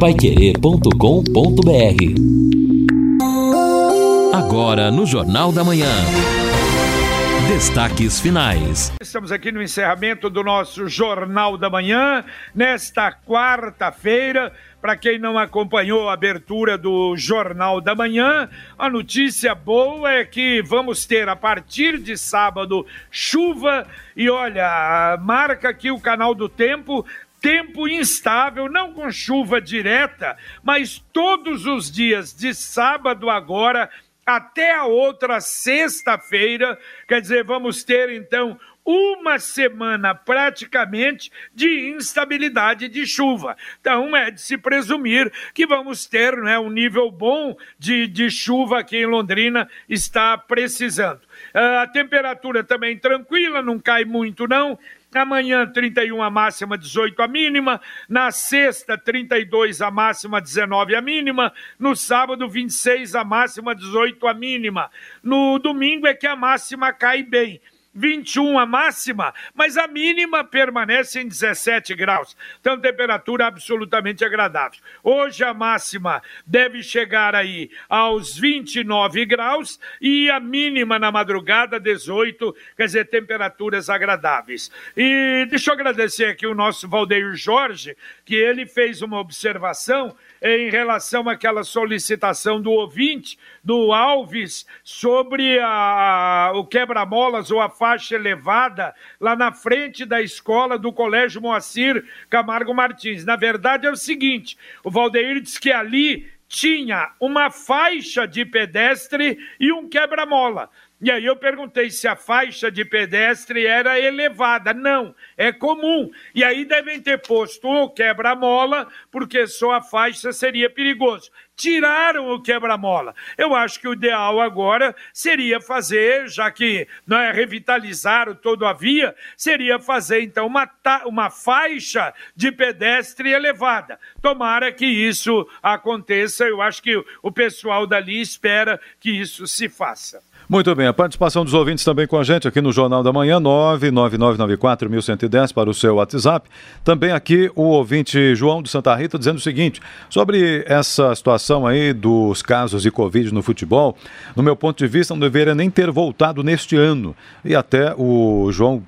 paiquerê.com.br Agora no Jornal da Manhã. Destaques finais. Estamos aqui no encerramento do nosso Jornal da Manhã, nesta quarta-feira. Para quem não acompanhou a abertura do Jornal da Manhã, a notícia boa é que vamos ter a partir de sábado chuva e olha, marca aqui o canal do tempo tempo instável, não com chuva direta, mas todos os dias de sábado agora até a outra sexta-feira. Quer dizer, vamos ter então uma semana praticamente de instabilidade de chuva. Então é de se presumir que vamos ter né, um nível bom de, de chuva aqui em Londrina, está precisando. Ah, a temperatura também tranquila, não cai muito não, Amanhã, 31 a máxima, 18 a mínima. Na sexta, 32 a máxima, 19 a mínima. No sábado, 26 a máxima, 18 a mínima. No domingo é que a máxima cai bem. 21 a máxima, mas a mínima permanece em 17 graus. Então, temperatura absolutamente agradável. Hoje a máxima deve chegar aí aos 29 graus e a mínima na madrugada 18, quer dizer, temperaturas agradáveis. E deixa eu agradecer aqui o nosso Valdeir Jorge, que ele fez uma observação em relação àquela solicitação do ouvinte, do Alves, sobre a, o quebra-molas ou a faixa elevada lá na frente da escola do Colégio Moacir Camargo Martins. Na verdade é o seguinte, o Valdeir diz que ali tinha uma faixa de pedestre e um quebra-mola. E aí eu perguntei se a faixa de pedestre era elevada. Não, é comum. E aí devem ter posto o quebra-mola, porque só a faixa seria perigoso. Tiraram o quebra-mola. Eu acho que o ideal agora seria fazer, já que não é revitalizar todo a via, seria fazer então uma, uma faixa de pedestre elevada. Tomara que isso aconteça. Eu acho que o pessoal dali espera que isso se faça. Muito bem, a participação dos ouvintes também com a gente aqui no Jornal da Manhã, 99994-1110 para o seu WhatsApp. Também aqui o ouvinte João de Santa Rita dizendo o seguinte, sobre essa situação aí dos casos de Covid no futebol, no meu ponto de vista não deveria nem ter voltado neste ano. E até o João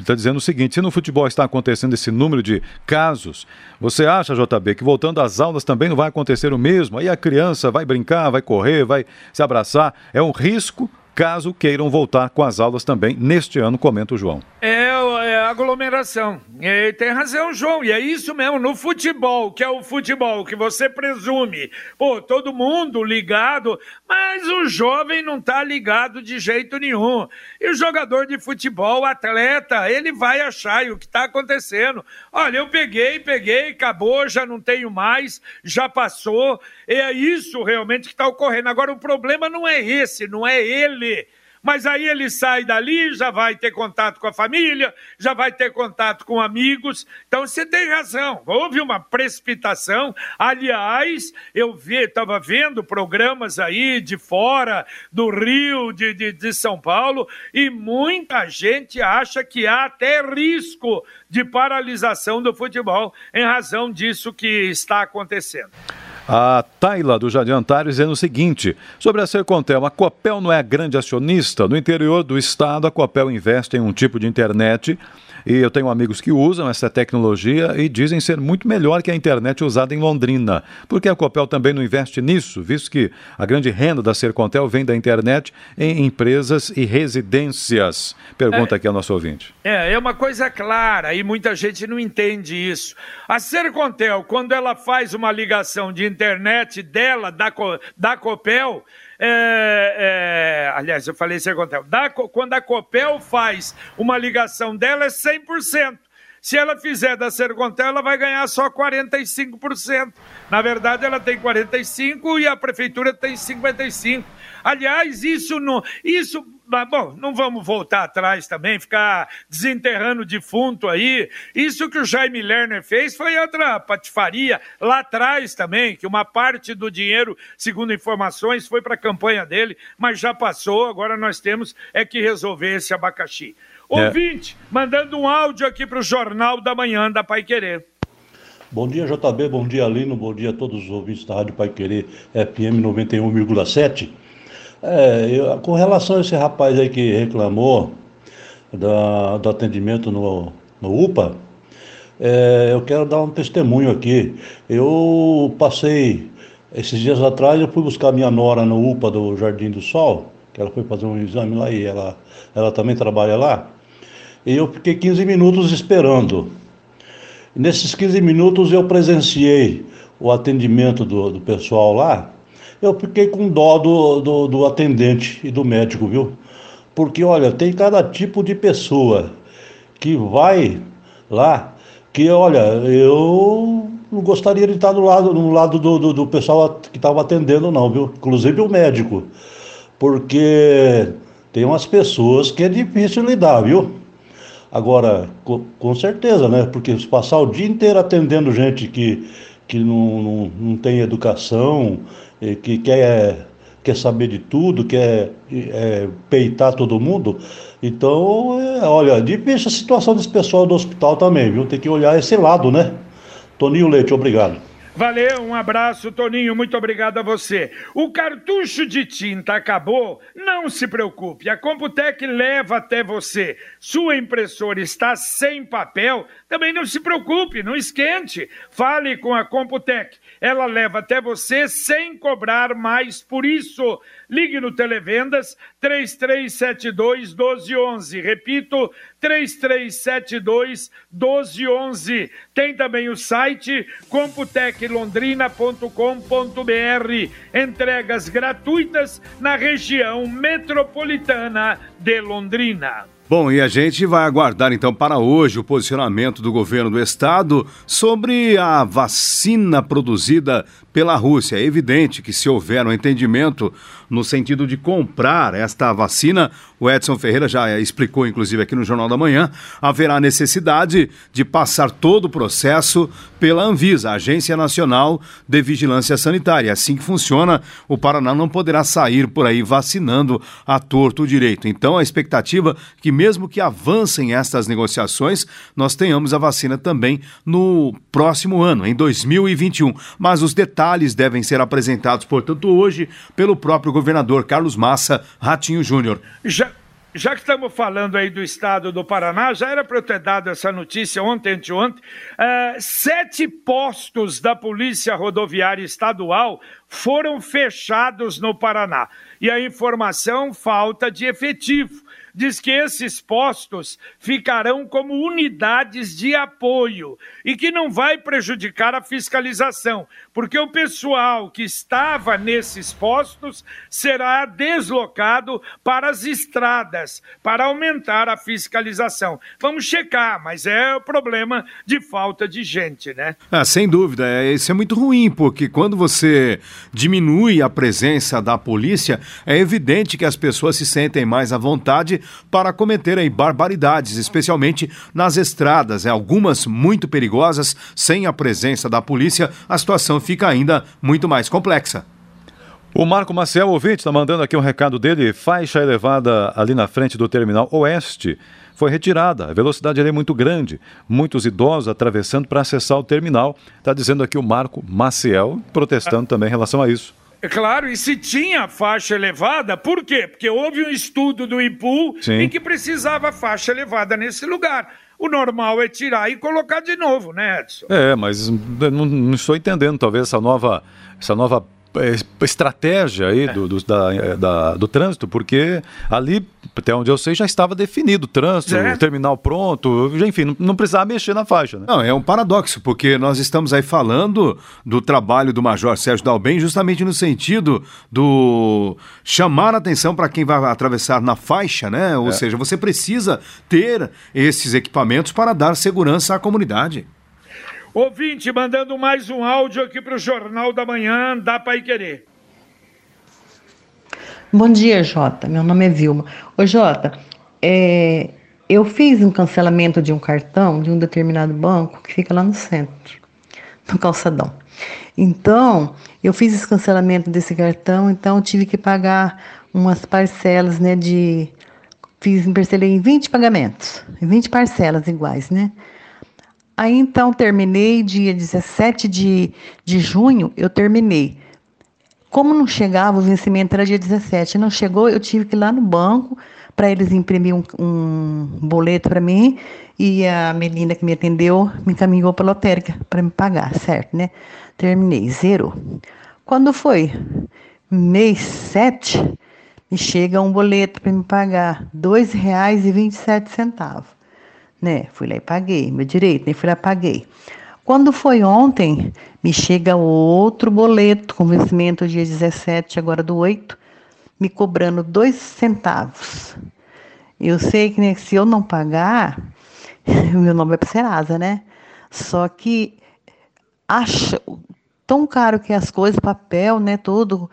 está dizendo o seguinte: se no futebol está acontecendo esse número de casos, você acha, JB, que voltando às aulas também não vai acontecer o mesmo? Aí a criança vai brincar, vai correr, vai se abraçar. É um risco caso queiram voltar com as aulas também neste ano, comenta o João. É, é aglomeração. E tem razão, João. E é isso mesmo, no futebol, que é o futebol que você presume, pô, todo mundo ligado, mas o jovem não tá ligado de jeito nenhum. E o jogador de futebol, atleta, ele vai achar o que está acontecendo. Olha, eu peguei, peguei, acabou, já não tenho mais, já passou. É isso realmente que está ocorrendo. Agora, o problema não é esse, não é ele. Mas aí ele sai dali, já vai ter contato com a família, já vai ter contato com amigos. Então você tem razão, houve uma precipitação. Aliás, eu estava vendo programas aí de fora, do Rio, de, de, de São Paulo, e muita gente acha que há até risco de paralisação do futebol em razão disso que está acontecendo. A Taila do Jardim Antário dizendo o seguinte: sobre a Sercontel, a Copel não é grande acionista. No interior do estado, a Copel investe em um tipo de internet e eu tenho amigos que usam essa tecnologia e dizem ser muito melhor que a internet usada em Londrina. Por que a Copel também não investe nisso, visto que a grande renda da Sercontel vem da internet em empresas e residências? Pergunta é, aqui ao nosso ouvinte. É, é uma coisa clara e muita gente não entende isso. A Sercontel, quando ela faz uma ligação de internet dela, da, da Copel, é, é, aliás, eu falei Sercontel. Da, quando a Copel faz uma ligação dela, é 100%. Se ela fizer da Sercontel, ela vai ganhar só 45%. Na verdade, ela tem 45% e a prefeitura tem 55%. Aliás, isso não. Isso mas, bom, não vamos voltar atrás também, ficar desenterrando defunto aí. Isso que o Jaime Lerner fez foi outra patifaria lá atrás também, que uma parte do dinheiro, segundo informações, foi para a campanha dele, mas já passou, agora nós temos é que resolver esse abacaxi. É. Ouvinte, mandando um áudio aqui para o Jornal da Manhã da Pai Querer. Bom dia, JB, bom dia, Alino, bom dia a todos os ouvintes da Rádio Pai Querer FM 91,7. É, eu, com relação a esse rapaz aí que reclamou da, do atendimento no, no UPA, é, eu quero dar um testemunho aqui. Eu passei, esses dias atrás, eu fui buscar minha nora no UPA do Jardim do Sol, que ela foi fazer um exame lá e ela, ela também trabalha lá. E eu fiquei 15 minutos esperando. Nesses 15 minutos eu presenciei o atendimento do, do pessoal lá. Eu fiquei com dó do, do, do atendente e do médico, viu? Porque, olha, tem cada tipo de pessoa que vai lá que, olha, eu não gostaria de estar do lado, no lado do, do, do pessoal que estava atendendo, não, viu? Inclusive o médico. Porque tem umas pessoas que é difícil lidar, viu? Agora, com, com certeza, né? Porque se passar o dia inteiro atendendo gente que, que não, não, não tem educação, que quer, quer saber de tudo, quer é, peitar todo mundo, então, é, olha, difícil a situação desse pessoal do hospital também, viu? Tem que olhar esse lado, né? Toninho Leite, obrigado. Valeu, um abraço, Toninho. Muito obrigado a você. O cartucho de tinta acabou? Não se preocupe, a Computec leva até você. Sua impressora está sem papel? Também não se preocupe, não esquente. Fale com a Computec. Ela leva até você sem cobrar mais por isso. Ligue no Televendas 3372 1211. Repito, 3372 1211. Tem também o site computeclondrina.com.br. Entregas gratuitas na região metropolitana de Londrina. Bom, e a gente vai aguardar então para hoje o posicionamento do governo do estado sobre a vacina produzida pela Rússia. É evidente que se houver um entendimento no sentido de comprar esta vacina, o Edson Ferreira já explicou, inclusive, aqui no Jornal da Manhã, haverá necessidade de passar todo o processo pela Anvisa, Agência Nacional de Vigilância Sanitária. Assim que funciona, o Paraná não poderá sair por aí vacinando a torto direito. Então, a expectativa é que, mesmo que avancem estas negociações, nós tenhamos a vacina também no próximo ano, em 2021. Mas os detalhes detalhes devem ser apresentados, portanto, hoje pelo próprio governador Carlos Massa Ratinho Júnior. Já... Já que estamos falando aí do estado do Paraná, já era para eu ter dado essa notícia ontem, anteontem. Uh, sete postos da Polícia Rodoviária Estadual foram fechados no Paraná. E a informação falta de efetivo diz que esses postos ficarão como unidades de apoio e que não vai prejudicar a fiscalização, porque o pessoal que estava nesses postos será deslocado para as estradas para aumentar a fiscalização. Vamos checar, mas é o problema de falta de gente, né? Ah, sem dúvida, é, isso é muito ruim, porque quando você diminui a presença da polícia, é evidente que as pessoas se sentem mais à vontade para cometerem barbaridades, especialmente nas estradas, é, algumas muito perigosas, sem a presença da polícia, a situação fica ainda muito mais complexa. O Marco Maciel, ouvinte, está mandando aqui um recado dele. Faixa elevada ali na frente do terminal oeste foi retirada. A velocidade é muito grande. Muitos idosos atravessando para acessar o terminal. Está dizendo aqui o Marco Maciel, protestando também em relação a isso. É claro, e se tinha faixa elevada, por quê? Porque houve um estudo do IPU Sim. em que precisava faixa elevada nesse lugar. O normal é tirar e colocar de novo, né, Edson? É, mas não, não estou entendendo, talvez, essa nova, essa nova estratégia aí do, do, da, é, da, do trânsito, porque ali, até onde eu sei, já estava definido o trânsito, é. o terminal pronto, enfim, não, não, precisava mexer na faixa. Né? Não, é um paradoxo, porque nós estamos aí falando do trabalho do Major Sérgio Dalben justamente no sentido do chamar a atenção para quem vai atravessar na faixa, né? Ou é. seja, você precisa ter esses equipamentos para dar segurança à comunidade. Ouvinte, mandando mais um áudio aqui para o Jornal da Manhã, dá para querer. Bom dia, Jota. Meu nome é Vilma. Ô, Jota, é, eu fiz um cancelamento de um cartão de um determinado banco que fica lá no centro, no calçadão. Então, eu fiz esse cancelamento desse cartão, então tive que pagar umas parcelas, né, de... Fiz, parcelei em 20 pagamentos, 20 parcelas iguais, né? Aí então terminei dia 17 de, de junho, eu terminei. Como não chegava, o vencimento era dia 17, não chegou, eu tive que ir lá no banco para eles imprimir um, um boleto para mim e a menina que me atendeu me encaminhou para a lotérica para me pagar, certo, né? Terminei, zero. Quando foi mês 7, me chega um boleto para me pagar R$ 2,27, né? Fui lá e paguei, meu direito, né? Fui lá e paguei. Quando foi ontem, me chega outro boleto com vencimento dia 17, agora do 8, me cobrando dois centavos. Eu sei que né, se eu não pagar, meu nome é para Serasa, né? Só que acho tão caro que as coisas, papel, né, tudo,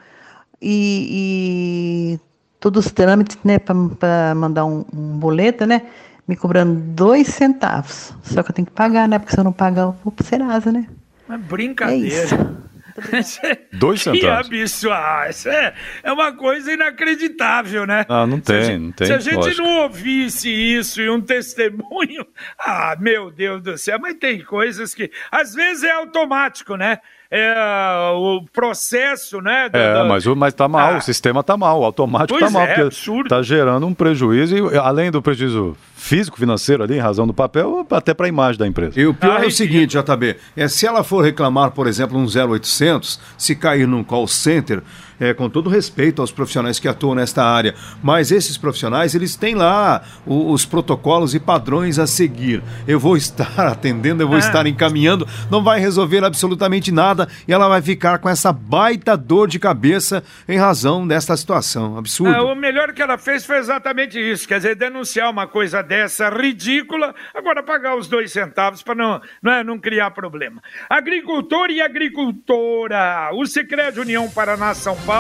e, e todos os trâmites, né, para mandar um, um boleto, né, me cobrando dois centavos. Só que eu tenho que pagar, né, porque se eu não pagar, eu vou pro Serasa, né? É brincadeira. É Dois centavos. Que absurdo. Isso é, é uma coisa inacreditável, né? Ah, não tem, se não tem. Se a gente lógico. não ouvisse isso e um testemunho, ah, meu Deus do céu, mas tem coisas que às vezes é automático, né? É, o processo, né? do- É, do- mas, o- mas tá mal, Ah. o sistema tá mal, o automático Pois tá mal, é, porque absurdo. tá gerando um prejuízo, e, além do prejuízo físico, financeiro ali, em razão do papel, até para a imagem da empresa. E o pior Ah, é o seguinte, JB, é, se ela for reclamar, por exemplo, um 0800, se cair num call center, é, com todo respeito aos profissionais que atuam nesta área, mas esses profissionais, eles têm lá o- os protocolos e padrões a seguir. Eu vou estar atendendo, eu vou Ah. estar encaminhando, não vai resolver absolutamente nada e ela vai ficar com essa baita dor de cabeça em razão desta situação. Absurdo. Ah, o melhor que ela fez foi exatamente isso, quer dizer, denunciar uma coisa dessa ridícula, agora pagar os dois centavos para não, não, é, não criar problema. Agricultor e agricultora, o Sicredi União Paraná São Paulo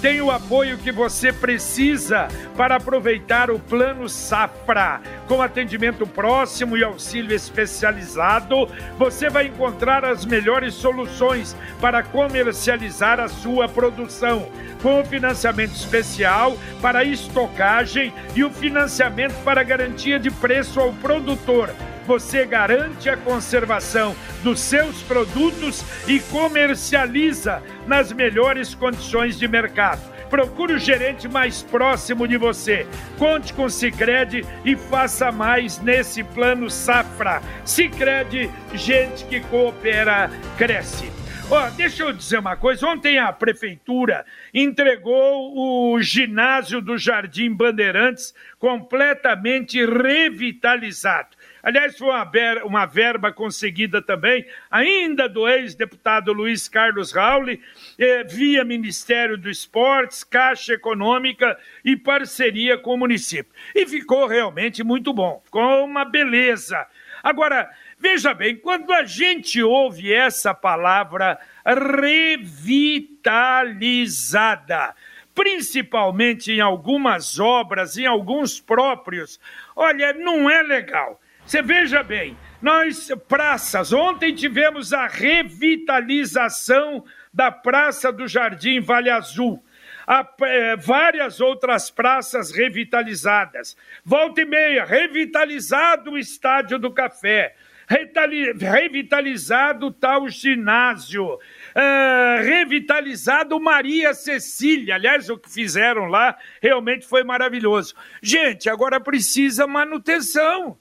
tem o apoio que você precisa para aproveitar o Plano Safra. Com atendimento próximo e auxílio especializado, você vai encontrar as melhores soluções para comercializar a sua produção com o financiamento especial para estocagem e o financiamento para garantia de preço ao produtor. Você garante a conservação dos seus produtos e comercializa nas melhores condições de mercado. Procure o gerente mais próximo de você. Conte com o Sicredi e faça mais nesse plano Safra. Sicredi, gente que coopera, cresce. Ó, deixa eu dizer uma coisa. Ontem a prefeitura entregou o ginásio do Jardim Bandeirantes completamente revitalizado. Aliás, foi uma, ver- uma verba conseguida também, ainda do ex-deputado Luiz Carlos Rauli, eh, via Ministério do Esportes, Caixa Econômica e parceria com o município. E ficou realmente muito bom, ficou uma beleza. Agora, veja bem, quando a gente ouve essa palavra revitalizada, principalmente em algumas obras, em alguns próprios, olha, não é legal. Você veja bem, nós, praças, ontem tivemos a revitalização da Praça do Jardim Vale Azul. Há, eh, várias outras praças revitalizadas. Volta e meia, revitalizado o Estádio do Café. Retali- revitalizado tal ginásio, Ah, revitalizado Maria Cecília. Aliás, o que fizeram lá realmente foi maravilhoso. Gente, agora precisa manutenção.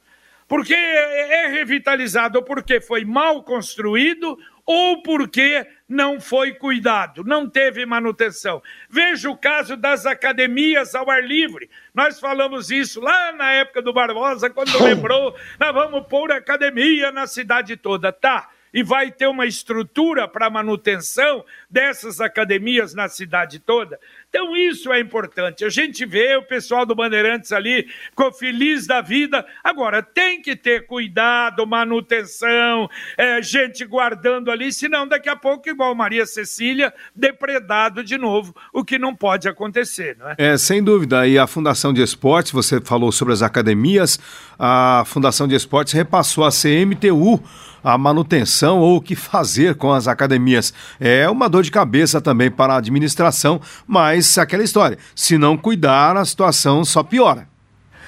Porque é revitalizado porque foi mal construído ou porque não foi cuidado, não teve manutenção. Veja o caso das academias ao ar livre. Nós falamos isso lá na época do Barbosa, quando lembrou, nós vamos pôr academia na cidade toda. Tá, e vai ter uma estrutura para manutenção dessas academias na cidade toda. Então, isso é importante. A gente vê o pessoal do Bandeirantes ali ficou feliz da vida. Agora, tem que ter cuidado, manutenção, é, gente guardando ali, senão daqui a pouco, igual Maria Cecília, depredado de novo, o que não pode acontecer, não é? É, sem dúvida. E a Fundação de Esportes, você falou sobre as academias, a Fundação de Esportes repassou a CMTU a manutenção ou o que fazer com as academias. É uma dor de cabeça também para a administração, mas aquela história, se não cuidar, a situação só piora.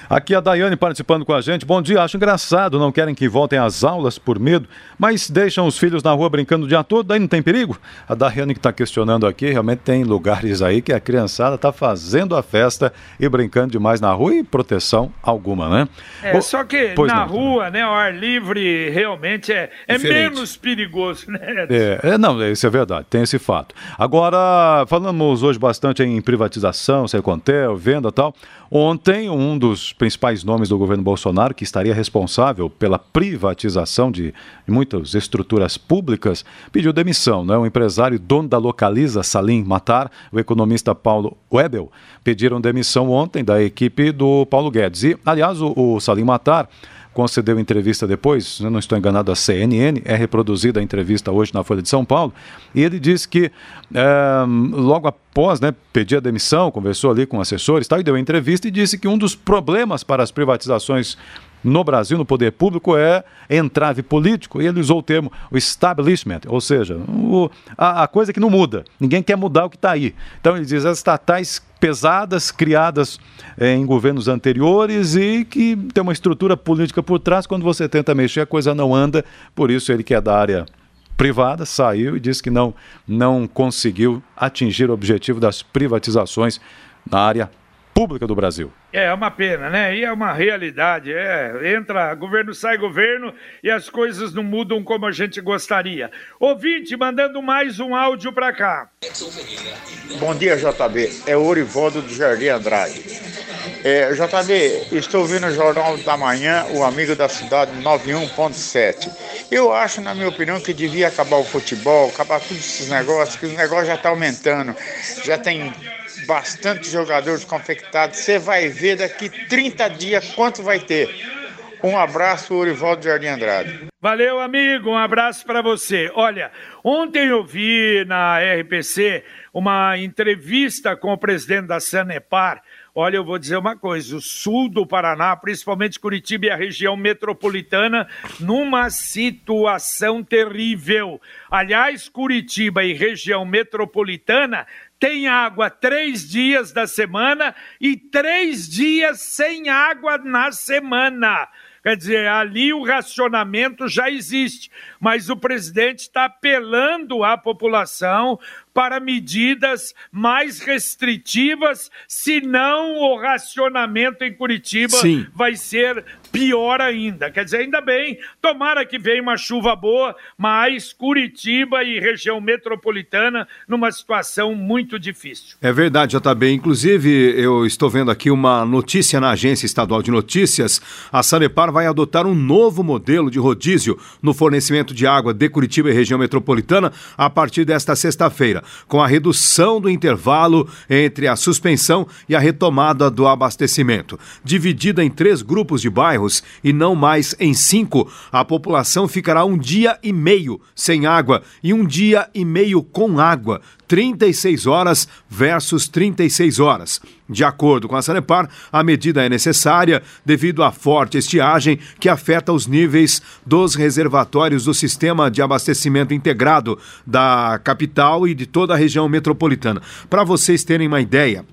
Aqui a Daiane participando com a gente. Bom dia, acho engraçado, não querem que voltem às aulas por medo, mas deixam os filhos na rua brincando o dia todo, daí não tem perigo? A Daiane que está questionando aqui, realmente tem lugares aí que a criançada está fazendo a festa e brincando demais na rua e proteção alguma, né? É, só que na não, rua, né, o ar livre realmente é, é menos perigoso, né? É, é, não, isso é verdade, tem esse fato. Agora, falamos hoje bastante em privatização, Secontel, venda e tal. Ontem, um dos principais nomes do governo Bolsonaro, que estaria responsável pela privatização de muitas estruturas públicas, pediu demissão. Né? O empresário dono da Localiza, Salim Matar, o economista Paulo Webel, pediram demissão ontem da equipe do Paulo Guedes. E, aliás, o, o Salim Matar concedeu entrevista depois, se não estou enganado, a CNN, é reproduzida a entrevista hoje na Folha de São Paulo, e ele disse que é, logo após né, pedir a demissão, conversou ali com assessores tal, e deu entrevista e disse que um dos problemas para as privatizações no Brasil, no poder público, é entrave político, e ele usou o termo o establishment, ou seja, o, a, a, coisa que não muda. Ninguém quer mudar o que está aí. Então ele diz as estatais pesadas, criadas eh, em governos anteriores e que tem uma estrutura política por trás, quando você tenta mexer, a coisa não anda, por isso ele que é da área privada, saiu e disse que não, não conseguiu atingir o objetivo das privatizações na área pública do Brasil. É, é uma pena, né? E é uma realidade. É, entra governo, sai governo e as coisas não mudam como a gente gostaria. Ouvinte, mandando mais um áudio para cá. Bom dia, JB. É o Orivaldo do Jardim Andrade. É, JB, estou ouvindo o Jornal da Manhã, o Amigo da Cidade 91.7. Eu acho, na minha opinião, que devia acabar o futebol, acabar todos esses negócios, que o negócio já está aumentando. Já tem bastante jogadores confectados. Você vai ver daqui 30 dias quanto vai ter. Um abraço, Orivaldo Jardim Andrade. Valeu, amigo. Um abraço para você. Olha, ontem eu vi na RPC uma entrevista com o presidente da Sanepar. Olha, eu vou dizer uma coisa: o sul do Paraná, principalmente Curitiba e a região metropolitana, numa situação terrível. Aliás, Curitiba e região metropolitana tem água três dias da semana e três dias sem água na semana. Quer dizer, ali o racionamento já existe, mas o presidente está apelando à população para medidas mais restritivas, senão o racionamento em Curitiba Sim. vai ser pior ainda. Quer dizer, ainda bem, tomara que venha uma chuva boa, mas Curitiba e região metropolitana numa situação muito difícil. É verdade, JB. Inclusive, eu estou vendo aqui uma notícia na Agência Estadual de Notícias. A Sanepar vai adotar um novo modelo de rodízio no fornecimento de água de Curitiba e região metropolitana a partir desta sexta-feira com a redução do intervalo entre a suspensão e a retomada do abastecimento. Dividida em três grupos de bairros e não mais em cinco, a população ficará um dia e meio sem água e um dia e meio com água, 36 horas versus 36 horas. De acordo com a Sanepar, a medida é necessária devido à forte estiagem que afeta os níveis dos reservatórios do sistema de abastecimento integrado da capital e de toda a região metropolitana. Para vocês terem uma ideia,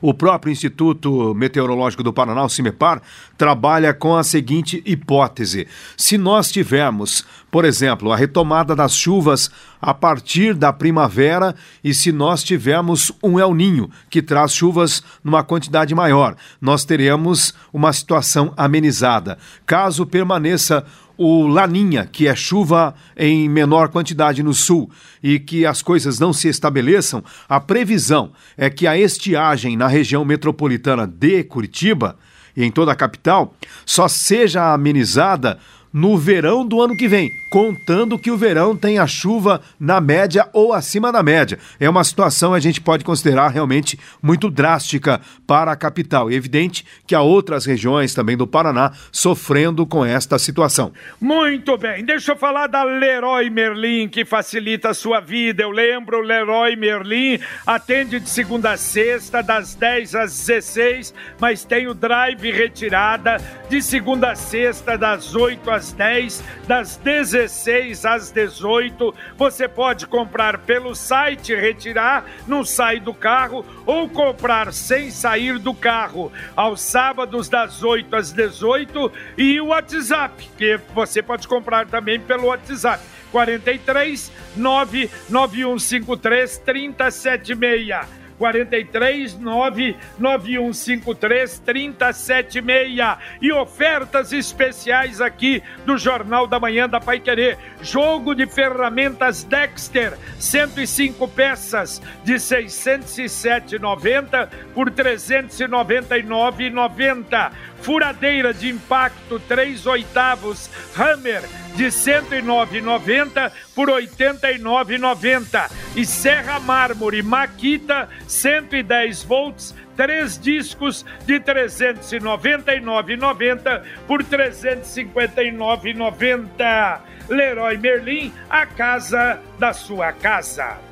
o próprio Instituto Meteorológico do Paraná, o CIMEPAR, trabalha com a seguinte hipótese: se nós tivermos, por exemplo, a retomada das chuvas a partir da primavera e se nós tivermos um El Ninho, que traz chuvas numa quantidade maior, nós teremos uma situação amenizada. Caso permaneça o Laninha, que é chuva em menor quantidade no sul, e que as coisas não se estabeleçam, a previsão é que a estiagem na região metropolitana de Curitiba e em toda a capital só seja amenizada no verão do ano que vem, contando que o verão tenha chuva na média ou acima da média. É uma situação a gente pode considerar realmente muito drástica para a capital. É evidente que há outras regiões também do Paraná sofrendo com esta situação. Muito bem, deixa eu falar da Leroy Merlin, que facilita a sua vida. Eu lembro, Leroy Merlin atende de segunda a sexta, das 10 às 16, mas tem o drive retirada de segunda a sexta, das 8 às às 10, das 16 às 18. Você pode comprar pelo site, retirar, não sai do carro, ou comprar sem sair do carro, aos sábados das 8 às 18 e o WhatsApp, que você pode comprar também pelo WhatsApp. 43 99153 3076. 43 99153 3076 e ofertas especiais aqui do Jornal da Manhã da Pai Querer. Jogo de ferramentas Dexter, 105 peças de 607,90 por 399,90. Furadeira de impacto 3 oitavos Hammer de 109,90 por 89,90 e Serra Mármore Maquita 110 volts três discos de 399,90 por 359,90. Leroy Merlin, a casa da sua casa.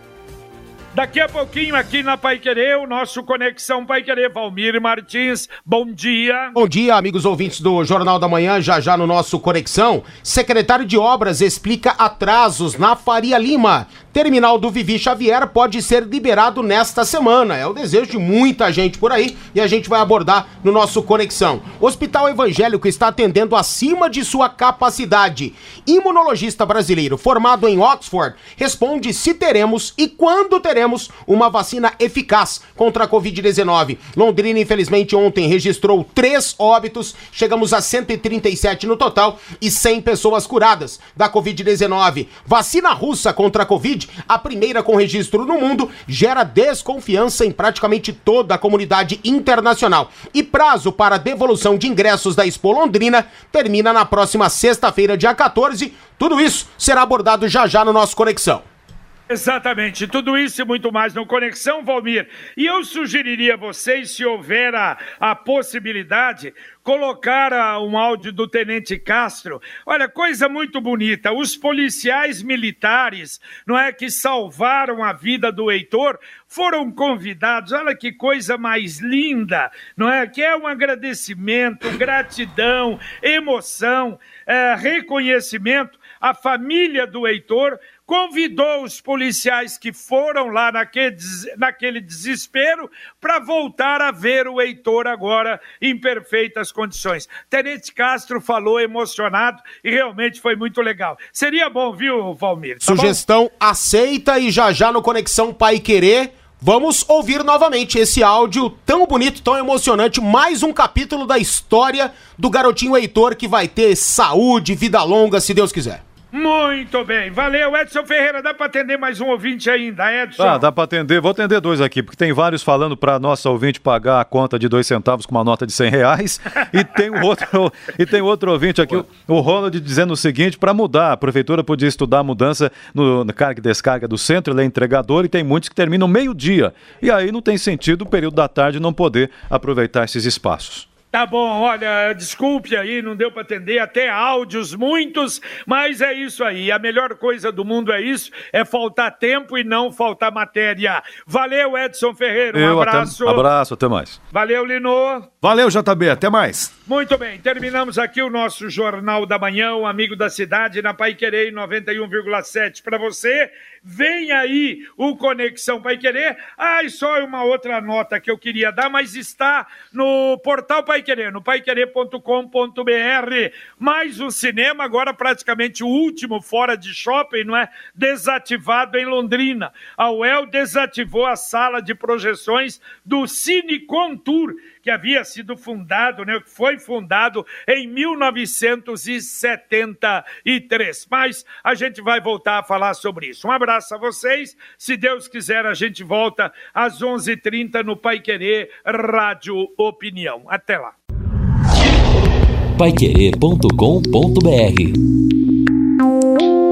Daqui a pouquinho aqui na Pai Querer, o nosso Conexão Pai Querer, Valmir Martins. Bom dia. Bom dia, amigos ouvintes do Jornal da Manhã, já já no nosso Conexão. Secretário de Obras explica atrasos na Faria Lima. Terminal do Vivi Xavier pode ser liberado nesta semana. É o desejo de muita gente por aí e a gente vai abordar no nosso Conexão. Hospital Evangélico está atendendo acima de sua capacidade. Imunologista brasileiro formado em Oxford responde se teremos e quando teremos uma vacina eficaz contra a Covid-19. Londrina, infelizmente, ontem registrou três óbitos, chegamos a 137 no total e 100 pessoas curadas da Covid-19. Vacina russa contra a Covid a primeira com registro no mundo, gera desconfiança em praticamente toda a comunidade internacional. E prazo para devolução de ingressos da Expo Londrina termina na próxima sexta-feira, dia 14. Tudo isso será abordado já já no nosso Conexão. Exatamente, tudo isso e muito mais no Conexão Valmir. E eu sugeriria a vocês, se houver a, a possibilidade, colocar a, um áudio do Tenente Castro. Olha, coisa muito bonita. Os policiais militares, não é, que salvaram a vida do Heitor, foram convidados. Olha que coisa mais linda, não é? Que é um agradecimento, gratidão, emoção, é, reconhecimento. A família do Heitor convidou os policiais que foram lá naquele, desespero para voltar a ver o Heitor agora em perfeitas condições. Tenente Castro falou emocionado e realmente foi muito legal. Seria bom, viu, Valmir? Tá Sugestão bom? aceita e já já no Conexão Pai Querer. Vamos ouvir novamente esse áudio tão bonito, tão emocionante, mais um capítulo da história do garotinho Heitor que vai ter saúde, vida longa, se Deus quiser. Muito bem, valeu, Edson Ferreira. Dá para atender mais um ouvinte ainda, Edson? Ah, dá para atender. Vou atender dois aqui, porque tem vários falando para nossa ouvinte pagar a conta de dois centavos com uma nota de cem reais. e tem outro, e tem outro ouvinte aqui, o Ronald, dizendo o seguinte: para mudar, a prefeitura podia estudar a mudança no, na carga e descarga do centro, ele é entregador e tem muitos que terminam meio-dia. E aí não tem sentido o período da tarde não poder aproveitar esses espaços. Tá bom, olha, desculpe aí, não deu para atender, até áudios muitos, mas é isso aí. A melhor coisa do mundo é isso, é faltar tempo e não faltar matéria. Valeu, Edson Ferreira, um Eu, abraço. Até, abraço, até mais. Valeu, Lino. Valeu, JB, até mais. Muito bem, terminamos aqui o nosso Jornal da Manhã, o Amigo da Cidade, na Pai Querer 91,7 para você. Vem aí o Conexão Pai Querer. E só uma outra nota que eu queria dar, mas está no portal Pai Querer, no paiquerer.com.br. Mais um cinema, agora praticamente o último fora de shopping, não é? Desativado em Londrina. A UEL desativou a sala de projeções do Cine Contour que havia sido fundado, né, que foi fundado em 1973. Mas a gente vai voltar a falar sobre isso. Um abraço a vocês. Se Deus quiser, a gente volta às 11h30 no Pai Querer Rádio Opinião. Até lá. Paiquerê.com.br